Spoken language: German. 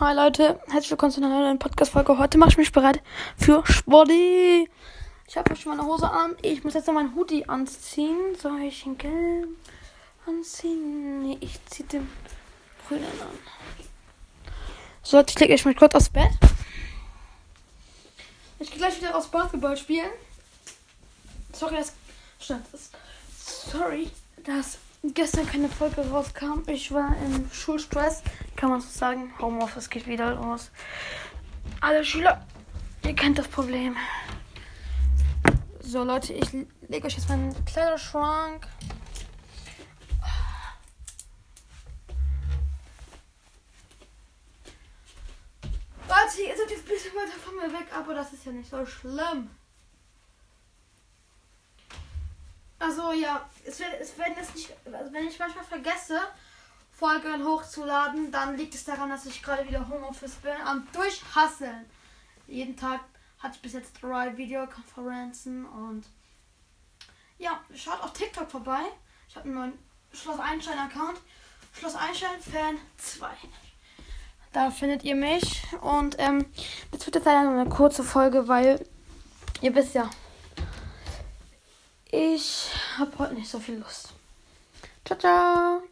Hi Leute, herzlich willkommen zu einer neuen Podcast-Folge. Heute mache ich mich bereit für Sporty. Ich habe schon meine Hose an. Ich muss jetzt noch meinen Hoodie anziehen. Soll ich den gelb anziehen? Nee, ich ziehe den grünen an. So, jetzt klicke ich mich kurz aufs Bett. Ich gehe gleich wieder aufs Basketball spielen. Sorry, das, das sorry, dass gestern keine Folge rauskam. Ich war im Schulstress, kann man so sagen. Homeoffice geht wieder los. Alle Schüler, ihr kennt das Problem. So Leute, ich lege euch jetzt meinen Kleiderschrank. Leute, ihr seid jetzt ein bisschen weiter von mir weg, aber das ist ja nicht so schlimm. Also ja, es wird, es werden jetzt nicht, also wenn ich manchmal vergesse, Folgen hochzuladen, dann liegt es daran, dass ich gerade wieder Homeoffice bin, am Durchhasseln. Jeden Tag hatte ich bis jetzt drei Videokonferenzen und ja, schaut auf TikTok vorbei. Ich habe einen neuen Schloss Einstein Account. Schloss Einstein Fan 2. Da findet ihr mich. Und ähm, das wird jetzt leider nur eine kurze Folge, weil ihr wisst ja, habe heute nicht so viel Lust. Ciao, ciao.